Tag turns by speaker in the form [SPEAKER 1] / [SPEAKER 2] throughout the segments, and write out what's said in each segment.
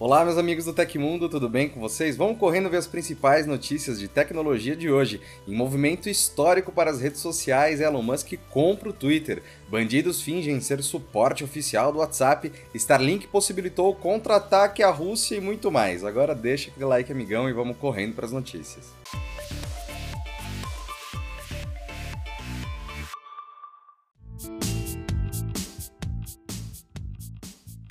[SPEAKER 1] Olá, meus amigos do Tecmundo, tudo bem com vocês? Vamos correndo ver as principais notícias de tecnologia de hoje. Em movimento histórico para as redes sociais, Elon Musk compra o Twitter. Bandidos fingem ser suporte oficial do WhatsApp. Starlink possibilitou o contra-ataque à Rússia e muito mais. Agora deixa aquele like, amigão, e vamos correndo para as notícias.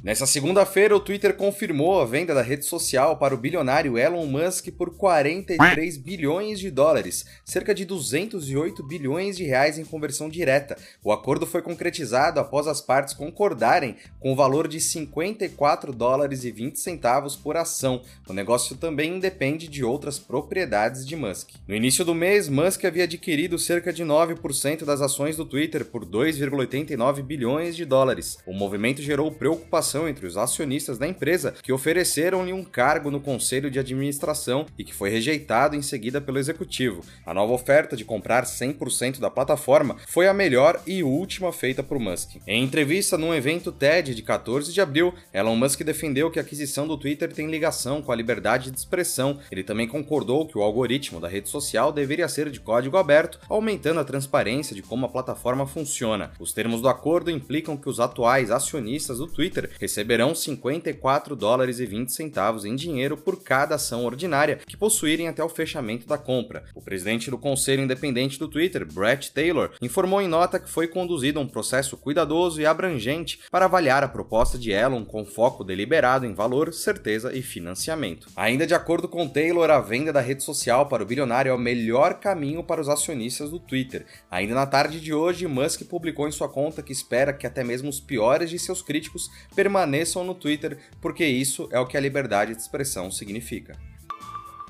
[SPEAKER 1] Nessa segunda-feira, o Twitter confirmou a venda da rede social para o bilionário Elon Musk por 43 bilhões de dólares, cerca de 208 bilhões de reais em conversão direta. O acordo foi concretizado após as partes concordarem com o valor de 54 dólares e 20 centavos por ação. O negócio também independe de outras propriedades de Musk. No início do mês, Musk havia adquirido cerca de 9% das ações do Twitter por 2,89 bilhões de dólares. O movimento gerou preocupação entre os acionistas da empresa que ofereceram-lhe um cargo no conselho de administração e que foi rejeitado em seguida pelo executivo. A nova oferta de comprar 100% da plataforma foi a melhor e última feita por Musk. Em entrevista num evento TED de 14 de abril, Elon Musk defendeu que a aquisição do Twitter tem ligação com a liberdade de expressão. Ele também concordou que o algoritmo da rede social deveria ser de código aberto, aumentando a transparência de como a plataforma funciona. Os termos do acordo implicam que os atuais acionistas do Twitter receberão 54 dólares e 20 centavos em dinheiro por cada ação ordinária que possuírem até o fechamento da compra. O presidente do Conselho Independente do Twitter, Brett Taylor, informou em nota que foi conduzido um processo cuidadoso e abrangente para avaliar a proposta de Elon com foco deliberado em valor, certeza e financiamento. Ainda de acordo com Taylor, a venda da rede social para o bilionário é o melhor caminho para os acionistas do Twitter. Ainda na tarde de hoje, Musk publicou em sua conta que espera que até mesmo os piores de seus críticos permaneçam no Twitter, porque isso é o que a liberdade de expressão significa.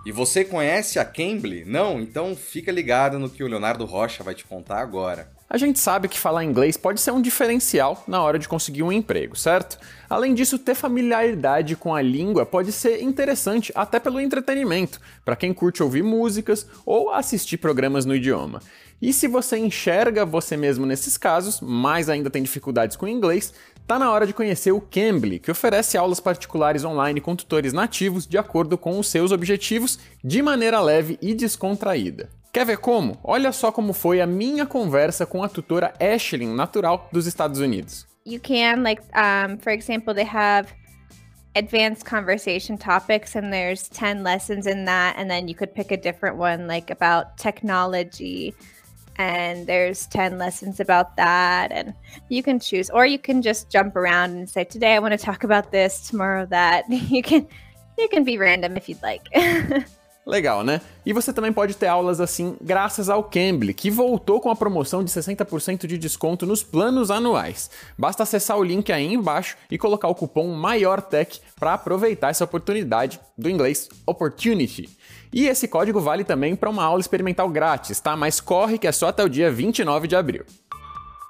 [SPEAKER 1] E você conhece a Cambly? Não? Então fica ligado no que o Leonardo Rocha vai te contar agora.
[SPEAKER 2] A gente sabe que falar inglês pode ser um diferencial na hora de conseguir um emprego, certo? Além disso, ter familiaridade com a língua pode ser interessante até pelo entretenimento, para quem curte ouvir músicas ou assistir programas no idioma. E se você enxerga você mesmo nesses casos, mas ainda tem dificuldades com o inglês, tá na hora de conhecer o Cambly, que oferece aulas particulares online com tutores nativos de acordo com os seus objetivos, de maneira leve e descontraída. Quer ver como? Olha só como foi a minha conversa com a tutora Ashlyn, natural dos Estados Unidos.
[SPEAKER 3] You can, like, um, for example, they have advanced conversation topics, and there's 10 lessons in that, and then you could pick a different one, like about technology, and there's 10 lessons about that, and you can choose, or you can just jump around and say, today I want to talk about this, tomorrow that. You can, you can be random if you'd like.
[SPEAKER 2] Legal, né? E você também pode ter aulas assim graças ao Cambly, que voltou com a promoção de 60% de desconto nos planos anuais. Basta acessar o link aí embaixo e colocar o cupom MAIORTECH para aproveitar essa oportunidade do inglês Opportunity. E esse código vale também para uma aula experimental grátis, tá? Mas corre que é só até o dia 29 de abril.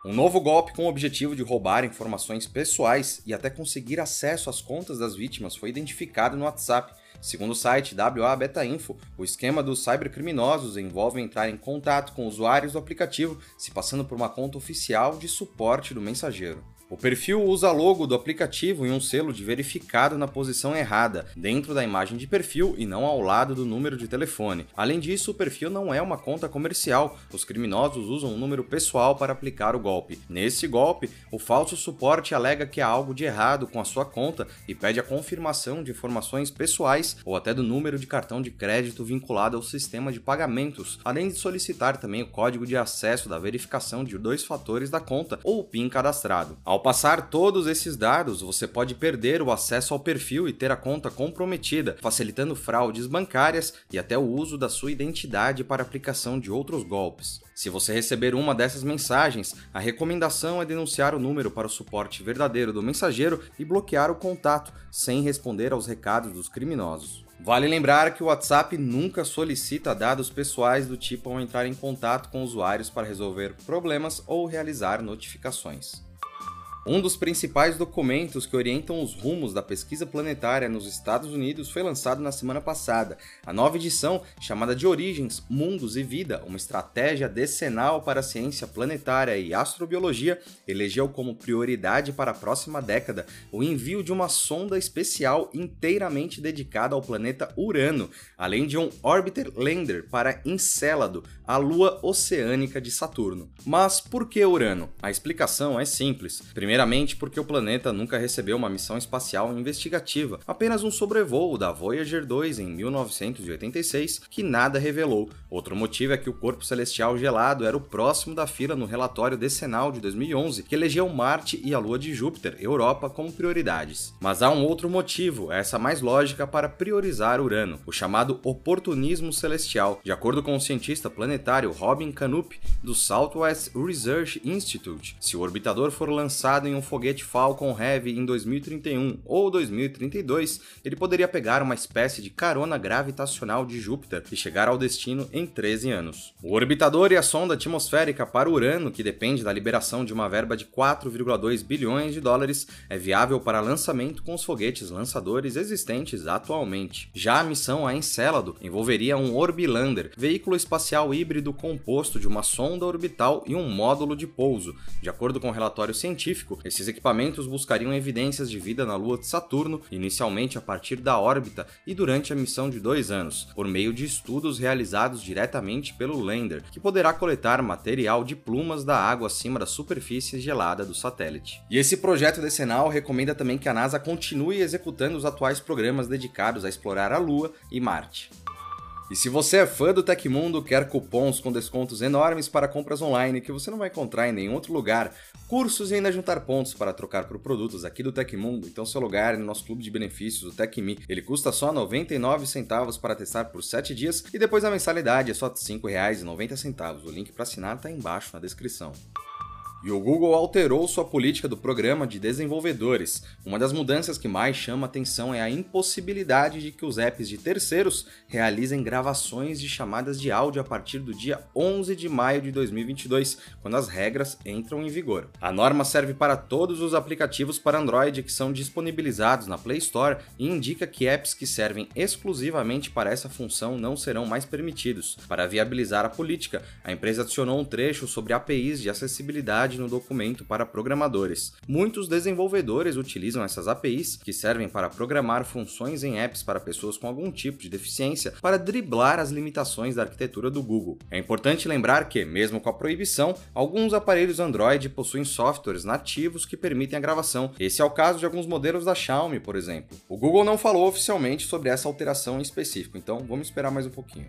[SPEAKER 1] Um novo golpe com o objetivo de roubar informações pessoais e até conseguir acesso às contas das vítimas foi identificado no WhatsApp. Segundo o site WA Beta Info, o esquema dos cybercriminosos envolve entrar em contato com usuários do aplicativo se passando por uma conta oficial de suporte do mensageiro. O perfil usa logo do aplicativo e um selo de verificado na posição errada, dentro da imagem de perfil e não ao lado do número de telefone. Além disso, o perfil não é uma conta comercial. Os criminosos usam um número pessoal para aplicar o golpe. Nesse golpe, o falso suporte alega que há algo de errado com a sua conta e pede a confirmação de informações pessoais ou até do número de cartão de crédito vinculado ao sistema de pagamentos, além de solicitar também o código de acesso da verificação de dois fatores da conta ou o PIN cadastrado. Ao ao passar todos esses dados, você pode perder o acesso ao perfil e ter a conta comprometida, facilitando fraudes bancárias e até o uso da sua identidade para aplicação de outros golpes. Se você receber uma dessas mensagens, a recomendação é denunciar o número para o suporte verdadeiro do mensageiro e bloquear o contato, sem responder aos recados dos criminosos. Vale lembrar que o WhatsApp nunca solicita dados pessoais do tipo ao entrar em contato com usuários para resolver problemas ou realizar notificações. Um dos principais documentos que orientam os rumos da pesquisa planetária nos Estados Unidos foi lançado na semana passada. A nova edição, chamada de Origens, Mundos e Vida, uma estratégia decenal para a ciência planetária e astrobiologia, elegeu como prioridade para a próxima década o envio de uma sonda especial inteiramente dedicada ao planeta Urano, além de um Orbiter Lander para Encélado, a lua oceânica de Saturno. Mas por que Urano? A explicação é simples. Primeiro, Primeiramente, porque o planeta nunca recebeu uma missão espacial investigativa, apenas um sobrevoo da Voyager 2 em 1986, que nada revelou. Outro motivo é que o corpo celestial gelado era o próximo da fila no relatório decenal de 2011, que elegeu Marte e a Lua de Júpiter, Europa, como prioridades. Mas há um outro motivo, essa mais lógica, para priorizar Urano, o chamado oportunismo celestial. De acordo com o cientista planetário Robin Canup, do Southwest Research Institute, se o orbitador for lançado em um foguete Falcon Heavy em 2031 ou 2032, ele poderia pegar uma espécie de carona gravitacional de Júpiter e chegar ao destino em 13 anos. O orbitador e a sonda atmosférica para Urano, que depende da liberação de uma verba de 4,2 bilhões de dólares, é viável para lançamento com os foguetes lançadores existentes atualmente. Já a missão a Encélado envolveria um Orbilander, veículo espacial híbrido composto de uma sonda orbital e um módulo de pouso. De acordo com o relatório científico, esses equipamentos buscariam evidências de vida na Lua de Saturno, inicialmente a partir da órbita e durante a missão de dois anos, por meio de estudos realizados diretamente pelo lander, que poderá coletar material de plumas da água acima da superfície gelada do satélite. E esse projeto decenal recomenda também que a NASA continue executando os atuais programas dedicados a explorar a Lua e Marte. E se você é fã do Tecmundo, quer cupons com descontos enormes para compras online que você não vai encontrar em nenhum outro lugar, cursos e ainda juntar pontos para trocar por produtos aqui do Tecmundo, então seu lugar é no nosso clube de benefícios, o TecMe. Ele custa só 99 centavos para testar por 7 dias e depois a mensalidade é só R$ 5,90. O link para assinar está embaixo na descrição. E o Google alterou sua política do programa de desenvolvedores. Uma das mudanças que mais chama atenção é a impossibilidade de que os apps de terceiros realizem gravações de chamadas de áudio a partir do dia 11 de maio de 2022, quando as regras entram em vigor. A norma serve para todos os aplicativos para Android que são disponibilizados na Play Store e indica que apps que servem exclusivamente para essa função não serão mais permitidos. Para viabilizar a política, a empresa adicionou um trecho sobre APIs de acessibilidade no documento para programadores. Muitos desenvolvedores utilizam essas APIs, que servem para programar funções em apps para pessoas com algum tipo de deficiência, para driblar as limitações da arquitetura do Google. É importante lembrar que, mesmo com a proibição, alguns aparelhos Android possuem softwares nativos que permitem a gravação. Esse é o caso de alguns modelos da Xiaomi, por exemplo. O Google não falou oficialmente sobre essa alteração em específico, então vamos esperar mais um pouquinho.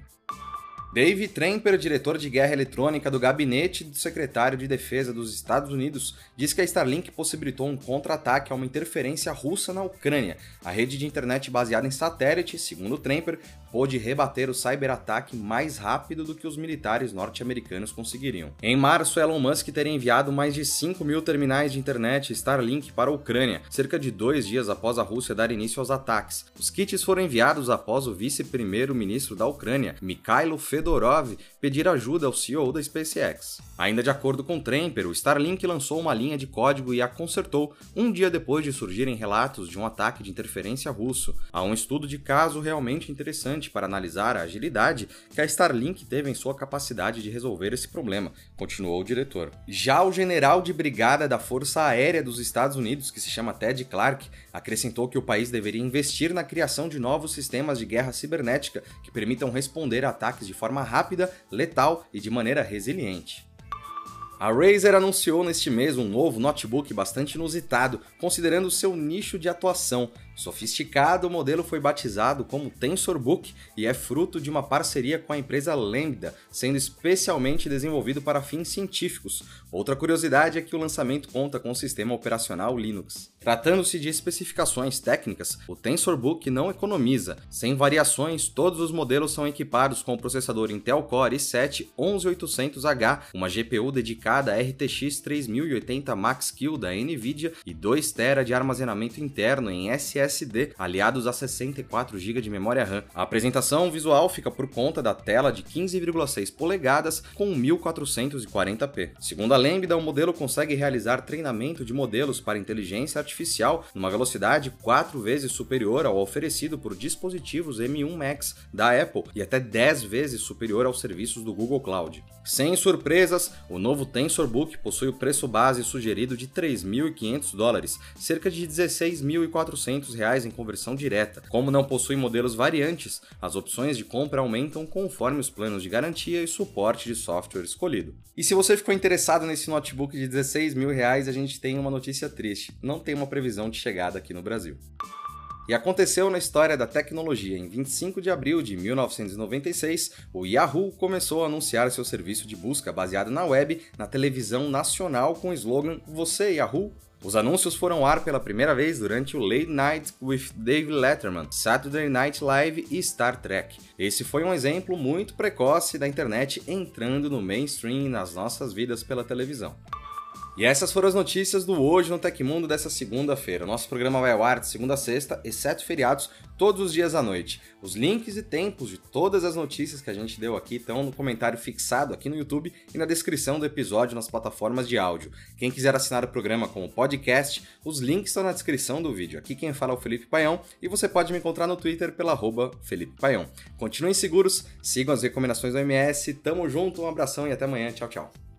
[SPEAKER 1] Dave Tremper, diretor de guerra eletrônica do gabinete do secretário de defesa dos Estados Unidos, diz que a Starlink possibilitou um contra-ataque a uma interferência russa na Ucrânia. A rede de internet baseada em satélite, segundo Tremper, pôde rebater o cyberataque mais rápido do que os militares norte-americanos conseguiriam. Em março, Elon Musk teria enviado mais de 5 mil terminais de internet Starlink para a Ucrânia, cerca de dois dias após a Rússia dar início aos ataques. Os kits foram enviados após o vice-primeiro-ministro da Ucrânia, Mikhailo Fedorov, pedir ajuda ao CEO da SpaceX. Ainda de acordo com Tremper, o Starlink lançou uma linha de código e a consertou um dia depois de surgirem relatos de um ataque de interferência russo. Há um estudo de caso realmente interessante para analisar a agilidade que a Starlink teve em sua capacidade de resolver esse problema, continuou o diretor. Já o general de brigada da Força Aérea dos Estados Unidos, que se chama Ted Clark, acrescentou que o país deveria investir na criação de novos sistemas de guerra cibernética que permitam responder a ataques de forma rápida, letal e de maneira resiliente. A Razer anunciou neste mês um novo notebook bastante inusitado, considerando seu nicho de atuação, Sofisticado, o modelo foi batizado como TensorBook e é fruto de uma parceria com a empresa Lambda, sendo especialmente desenvolvido para fins científicos. Outra curiosidade é que o lançamento conta com o sistema operacional Linux. Tratando-se de especificações técnicas, o TensorBook não economiza. Sem variações, todos os modelos são equipados com o processador Intel Core i7 11800H, uma GPU dedicada a RTX 3080 Max-Q da Nvidia e 2 TB de armazenamento interno em SSD SSD, aliados a 64 GB de memória RAM. A apresentação visual fica por conta da tela de 15,6 polegadas com 1440p. Segundo a Lambda, o modelo consegue realizar treinamento de modelos para inteligência artificial numa velocidade quatro vezes superior ao oferecido por dispositivos M1 Max da Apple e até 10 vezes superior aos serviços do Google Cloud. Sem surpresas, o novo TensorBook possui o preço base sugerido de 3.500 dólares, cerca de 16.400 reais em conversão direta. Como não possui modelos variantes, as opções de compra aumentam conforme os planos de garantia e suporte de software escolhido. E se você ficou interessado nesse notebook de 16 mil reais, a gente tem uma notícia triste: não tem uma previsão de chegada aqui no Brasil. E aconteceu na história da tecnologia. Em 25 de abril de 1996, o Yahoo começou a anunciar seu serviço de busca baseado na web na televisão nacional com o slogan Você Yahoo? Os anúncios foram ao ar pela primeira vez durante o Late Night with Dave Letterman, Saturday Night Live e Star Trek. Esse foi um exemplo muito precoce da internet entrando no mainstream nas nossas vidas pela televisão. E essas foram as notícias do Hoje no Tecmundo dessa segunda-feira. Nosso programa vai ao ar de segunda a sexta, exceto feriados, todos os dias à noite. Os links e tempos de todas as notícias que a gente deu aqui estão no comentário fixado aqui no YouTube e na descrição do episódio nas plataformas de áudio. Quem quiser assinar o programa como podcast, os links estão na descrição do vídeo. Aqui quem fala é o Felipe Paião e você pode me encontrar no Twitter pela arroba Felipe Paião. Continuem seguros, sigam as recomendações do MS, tamo junto, um abração e até amanhã. Tchau, tchau.